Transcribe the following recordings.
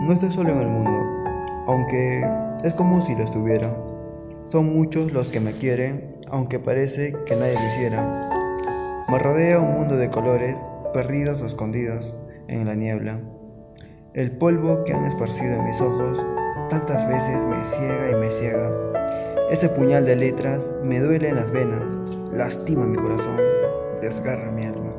No estoy solo en el mundo, aunque es como si lo estuviera. Son muchos los que me quieren, aunque parece que nadie lo hiciera. Me rodea un mundo de colores, perdidos o escondidos en la niebla. El polvo que han esparcido en mis ojos tantas veces me ciega y me ciega. Ese puñal de letras me duele en las venas, lastima mi corazón, desgarra mi alma.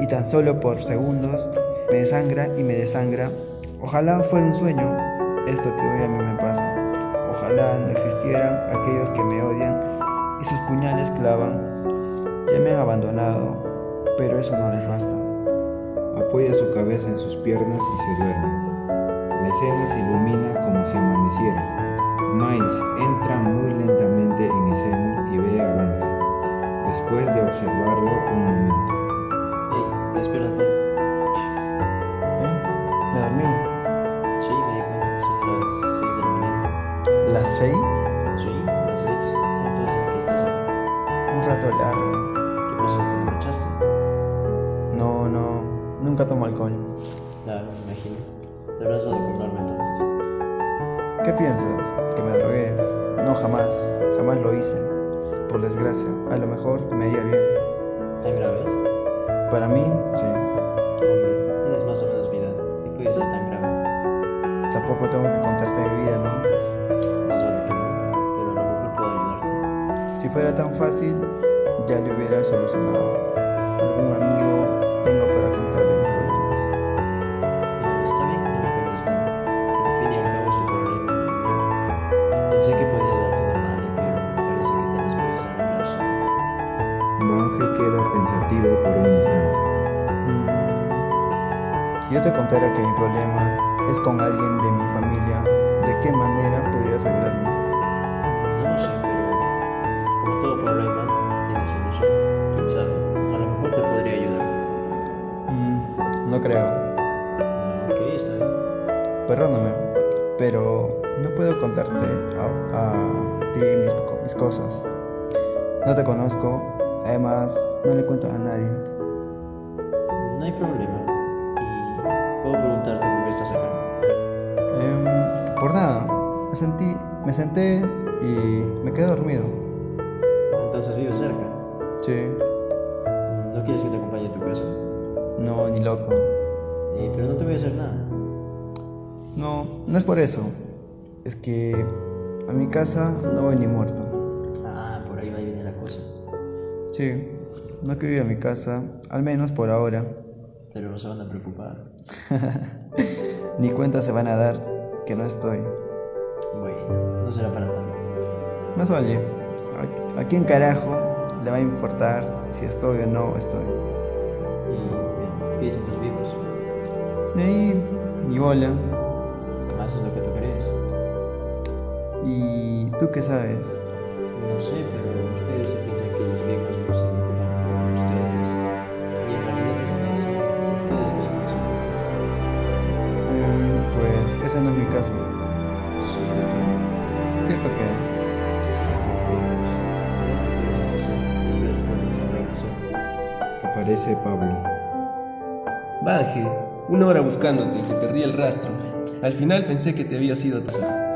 Y tan solo por segundos me desangra y me desangra. Ojalá fuera un sueño esto que hoy a mí me pasa. Ojalá no existieran aquellos que me odian y sus puñales clavan. Ya me han abandonado, pero eso no les basta. Apoya su cabeza en sus piernas y se duerme. La escena se ilumina como si amaneciera. Miles entra muy lentamente en escena y ve a Ángel, después de observarlo un momento. Hey, espérate. ¿Eh? ¿Me dormí? 6? Sí, a las 6. Entonces aquí estás a... un rato largo. ¿Qué pasó? ¿Te manchaste? No, no. Nunca tomo alcohol. Claro, me imagino. Te habrás de comprarme entonces. ¿Qué piensas? ¿Que me drogué? No, jamás. Jamás lo hice. Por desgracia. A lo mejor me iría bien. ¿Tan graves? Para mí, sí. Hombre, tienes más o menos vida. ¿Y puede ser tan grave? Tampoco tengo que contarte mi vida, ¿no? Si fuera tan fácil, ya lo hubiera solucionado. Algún amigo tengo para contarle mis problemas. Está bien que no me cuentes nada. Al fin y al cabo es tu problema. y el mío. Pensé que podía darte una mano, pero parece que te las puedes arreglar solo. Queda pensativo por un instante. Mm, Si yo te contara que mi problema es con alguien de mi familia, ¿de qué manera No te conozco, además no le cuento a nadie. No hay problema. Y puedo preguntarte por qué estás acá. Em, por nada, me, sentí, me senté y me quedé dormido. Entonces vives cerca. Sí, ¿No quieres que te acompañe a tu casa? no, ni loco. Eh, pero no te voy a hacer nada. No, no es por eso. Es que a mi casa no voy ni muerto. Cosa. Sí, no quiero ir a mi casa, al menos por ahora. Pero no se van a preocupar. Ni cuenta se van a dar que no estoy. Bueno, no será para tanto. Más vale, ¿a, a quién carajo le va a importar si estoy o no estoy? Y ¿qué dicen tus viejos? Ahí, ni bola. Ah, eso es lo que tú crees. ¿Y tú qué sabes? No sé, pero ustedes se piensan que los viejos no se preocupan por ustedes. Y en realidad es que ustedes no son así. Em, pues ese no es mi caso. Sí, ¿Cierto que? es la razón. Aparece Pablo. Bange, una hora buscándote, te perdí el rastro. Al final pensé que te había sido taza.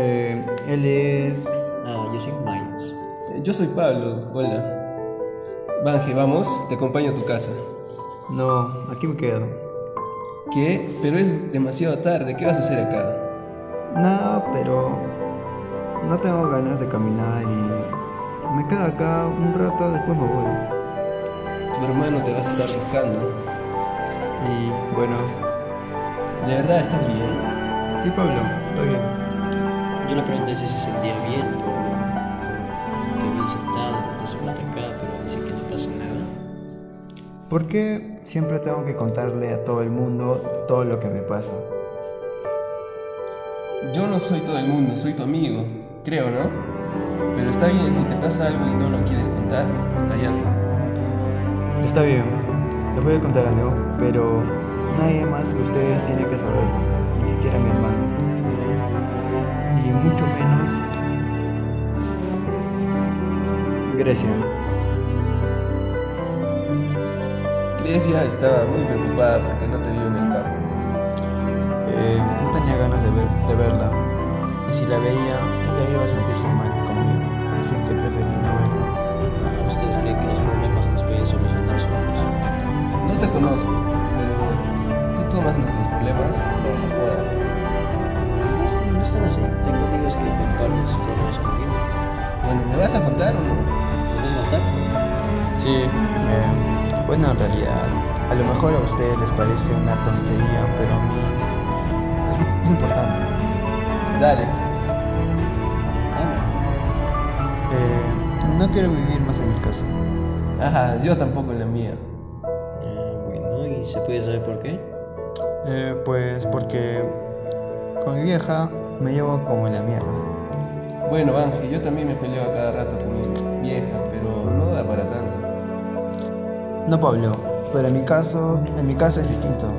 Eh, él es... Ah, yo soy Miles. Eh, Yo soy Pablo, hola. Bange, vamos, te acompaño a tu casa. No, aquí me quedo. ¿Qué? Pero es demasiado tarde, ¿qué vas a hacer acá? Nada, pero no tengo ganas de caminar y me quedo acá un rato, después me voy. Tu hermano te vas a estar buscando. Y bueno, ¿De verdad estás bien? sí Pablo, estoy bien. Yo le pregunté si se sentía bien por lo que vi sentado un rato acá, pero dice que no pasa nada. ¿Por qué siempre tengo que contarle a todo el mundo todo lo que me pasa? Yo no soy todo el mundo, soy tu amigo, creo, ¿no? Pero está bien, si te pasa algo y no lo quieres contar, allá tú. Está bien, les voy a contar algo, pero nadie más que ustedes tiene que saberlo, ni siquiera mi hermano. Y mucho menos Grecia. iglesia estaba muy preocupada porque no te vio en el. Eh, no tenía ganas de, ver- de verla. Y si la veía, ella iba a sentirse mal conmigo. Así que preferí no verla. ¿Ustedes creen que los problemas los pueden solucionar solos? No te conozco, pero tú tomas nuestros problemas para la joda. A contar o no? ¿Me vas a? Sí, eh, bueno, en realidad, a lo mejor a ustedes les parece una tontería, pero a mí es, es importante. Dale. Habla. Eh, no quiero vivir más en mi casa. Ajá, yo tampoco en la mía. Ah, bueno, ¿y se puede saber por qué? Eh, pues porque con mi vieja me llevo como la mierda. Bueno, Ángel, yo también me peleo a cada rato con mi vieja, pero no da para tanto. No, Pablo, pero en mi caso, en mi caso es distinto.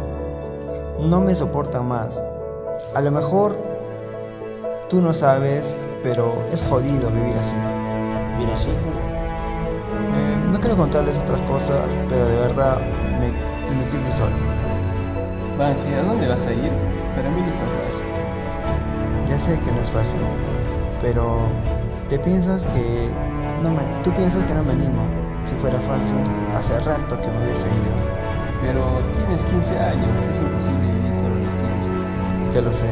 No me soporta más. A lo mejor tú no sabes, pero es jodido vivir así. Mira, así. Eh, no quiero contarles otras cosas, pero de verdad me, me quiero ir solo. Ángel, ¿a dónde vas a ir? Para mí no es tan fácil. Ya sé que no es fácil, pero te piensas que no me, tú piensas que no me animo. Si fuera fácil, hace rato que me hubiese ido. Pero tienes 15 años, es imposible vivir solo los 15. Ya lo sé.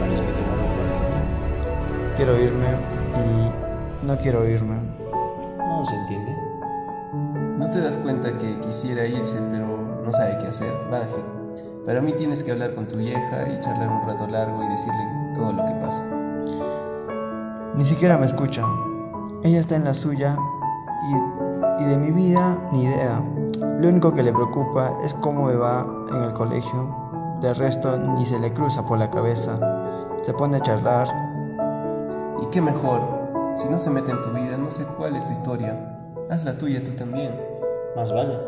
Parece que te mando fuerte. Quiero irme y no quiero irme. No se entiende. No te das cuenta que quisiera irse, pero no sabe qué hacer. Ángel, para mí tienes que hablar con tu vieja y charlar un rato largo y decirle todo lo que. Ni siquiera me escucha. Ella está en la suya y, y de mi vida ni idea. Lo único que le preocupa es cómo me va en el colegio. De resto ni se le cruza por la cabeza. Se pone a charlar. ¿Y qué mejor? Si no se mete en tu vida, no sé cuál es tu historia. Haz la tuya tú también. Más vale.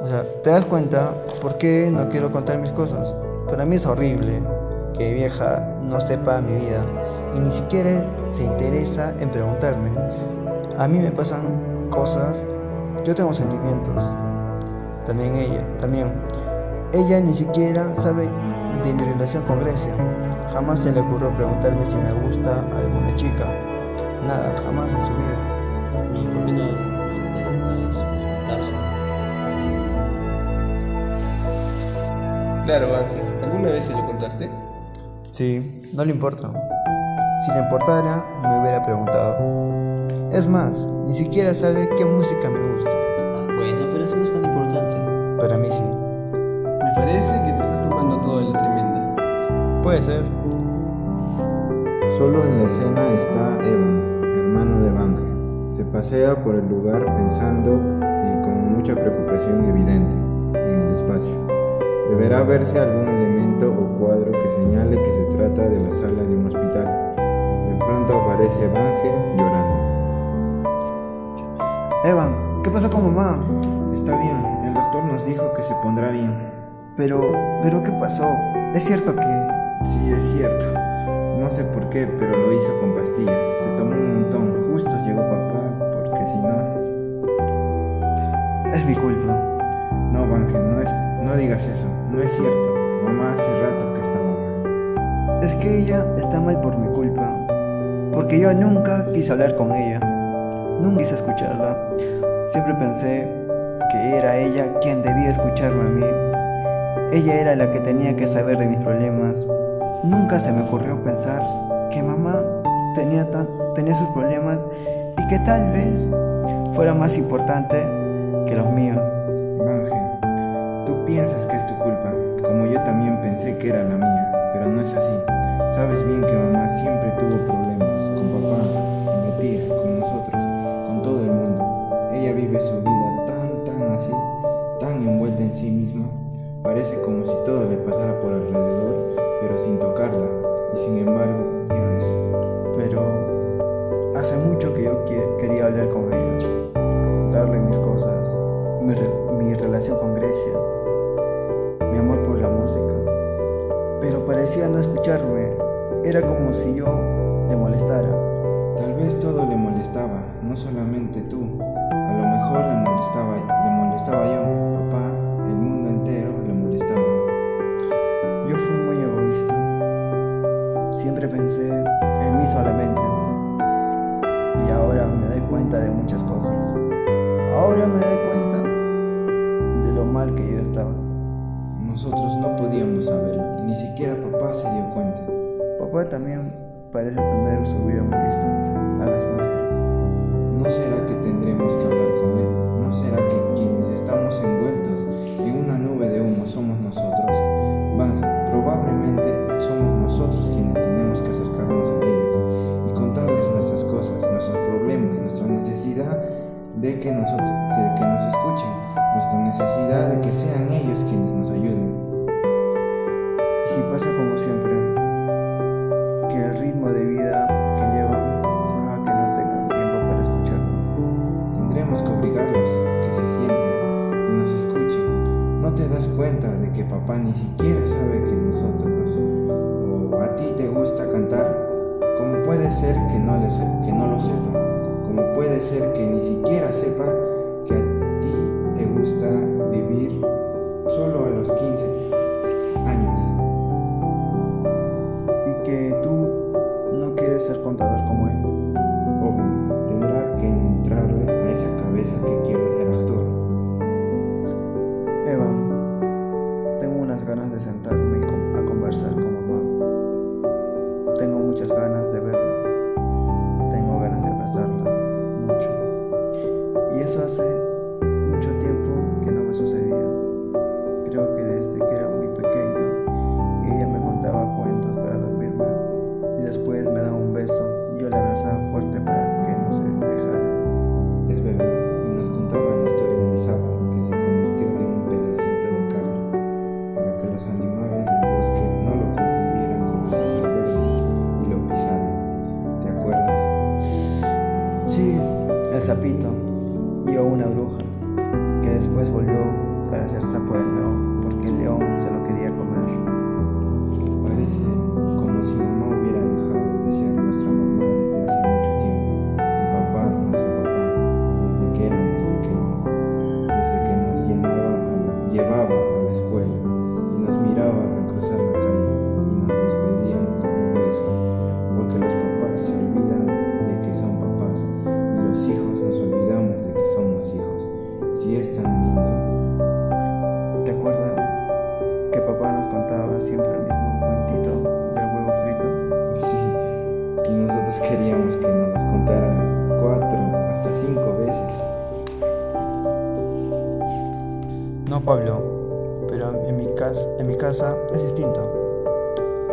O sea, ¿te das cuenta por qué no quiero contar mis cosas? Para mí es horrible que vieja no sepa mi vida y ni siquiera se interesa en preguntarme. A mí me pasan cosas, yo tengo sentimientos. También ella, también. Ella ni siquiera sabe de mi relación con Grecia. Jamás se le ocurrió preguntarme si me gusta alguna chica. Nada, jamás en su vida. ¿Y por qué no intentas presentarse? Claro, Ángel, ¿alguna vez se lo contaste? Sí, no le importa. Si le importara, me hubiera preguntado. Es más, ni siquiera sabe qué música me gusta. Ah, bueno, pero eso no es tan importante. Para mí sí. Me parece que te estás tomando todo de la tremenda. Puede ser. Solo en la escena está Evan, hermano de Bange. Se pasea por el lugar pensando y con mucha preocupación evidente en el espacio. Deberá verse algún elemento o cuadro que señale que se trata de la sala de un hospital. Pronto aparece Bange llorando. Evan, ¿qué pasó con mamá? Está bien, el doctor nos dijo que se pondrá bien. Pero, pero ¿qué pasó? Es cierto que... Sí, es cierto. No sé por qué, pero lo hizo con pastillas. Se tomó un montón. Justo llegó papá, porque si no... Es mi culpa. No, Bange, no, es, no digas eso. No es cierto. Mamá hace rato que está mal. Es que ella está mal por mi culpa. Porque yo nunca quise hablar con ella. Nunca quise escucharla. Siempre pensé que era ella quien debía escucharme a mí. Ella era la que tenía que saber de mis problemas. Nunca se me ocurrió pensar que mamá tenía, tenía sus problemas y que tal vez fuera más importante que los míos. Parece como si todo le pasara por alrededor, pero sin tocarla. Y sin embargo, ves. Pero hace mucho que yo que- quería hablar con ella, contarle mis cosas, mi, re- mi relación con Grecia, mi amor por la música. Pero parecía no escucharme, era como si yo le molestara. Tal vez todo le molestaba, no solamente tú. A lo mejor le molestaba, le molestaba yo, papá, el mundo entero molestaba. Yo fui muy egoísta. Siempre pensé en mí solamente. Y ahora me doy cuenta de muchas cosas. Ahora me doy cuenta de lo mal que yo estaba. Nosotros no podíamos saberlo, ni siquiera papá se dio cuenta. Papá también parece tener su vida muy distante a las nuestras. ¿No será que tendremos que hablar con él? ¿No será que siquiera sabe que nosotros o a ti te gusta cantar? ¿Cómo puede ser que no, le que no lo sepa? ¿Cómo puede ser que ni siquiera sepa que a ti te gusta vivir solo a los 15 años? Y que tú no quieres ser contador como él. Obvio, tendrá que entrarle a esa cabeza que quiere de sentarme a conversar con mamá. Tengo muchas ganas de verla. Tengo ganas de abrazarla. Mucho. Y eso hace mucho tiempo que no me sucedía. Creo que desde que era muy pequeño ella me contaba cuentos para dormirme. Y después me daba un beso y yo la abrazaba fuerte para que no se dejara. Es verdad,